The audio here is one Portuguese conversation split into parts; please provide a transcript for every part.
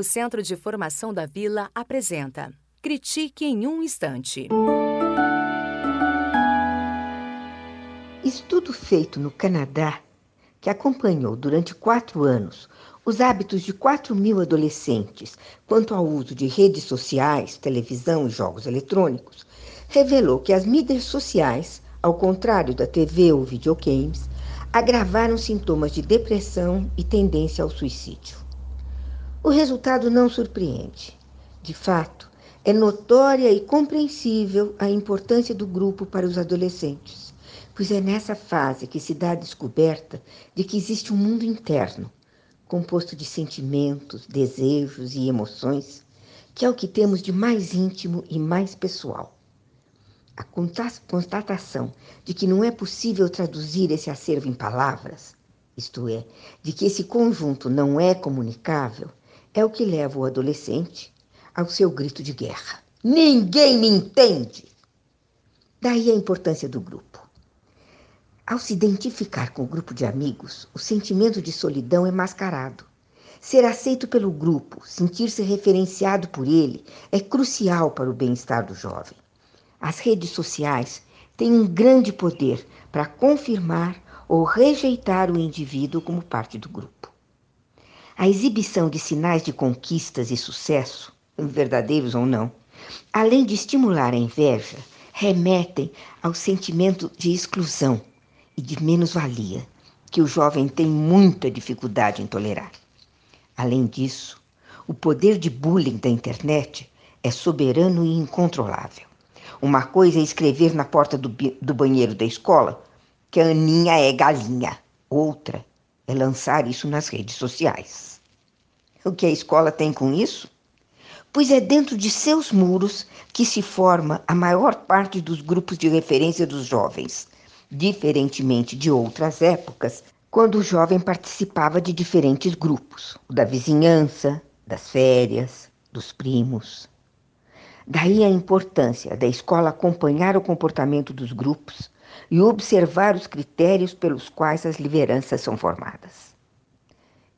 O Centro de Formação da Vila apresenta Critique em um Instante. Estudo feito no Canadá, que acompanhou durante quatro anos os hábitos de 4 mil adolescentes quanto ao uso de redes sociais, televisão e jogos eletrônicos, revelou que as mídias sociais, ao contrário da TV ou videogames, agravaram sintomas de depressão e tendência ao suicídio. O resultado não surpreende. De fato, é notória e compreensível a importância do grupo para os adolescentes, pois é nessa fase que se dá a descoberta de que existe um mundo interno, composto de sentimentos, desejos e emoções, que é o que temos de mais íntimo e mais pessoal. A constatação de que não é possível traduzir esse acervo em palavras, isto é, de que esse conjunto não é comunicável, é o que leva o adolescente ao seu grito de guerra. Ninguém me entende! Daí a importância do grupo. Ao se identificar com o grupo de amigos, o sentimento de solidão é mascarado. Ser aceito pelo grupo, sentir-se referenciado por ele, é crucial para o bem-estar do jovem. As redes sociais têm um grande poder para confirmar ou rejeitar o indivíduo como parte do grupo. A exibição de sinais de conquistas e sucesso, verdadeiros ou não, além de estimular a inveja, remetem ao sentimento de exclusão e de menos-valia, que o jovem tem muita dificuldade em tolerar. Além disso, o poder de bullying da internet é soberano e incontrolável. Uma coisa é escrever na porta do, do banheiro da escola que a Aninha é galinha. Outra é lançar isso nas redes sociais. O que a escola tem com isso? Pois é dentro de seus muros que se forma a maior parte dos grupos de referência dos jovens, diferentemente de outras épocas, quando o jovem participava de diferentes grupos, o da vizinhança, das férias, dos primos. Daí a importância da escola acompanhar o comportamento dos grupos e observar os critérios pelos quais as lideranças são formadas.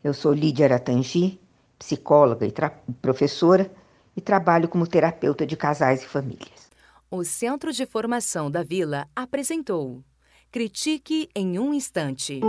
Eu sou Lídia Aratangi, psicóloga e professora, e trabalho como terapeuta de casais e famílias. O Centro de Formação da Vila apresentou Critique em um Instante.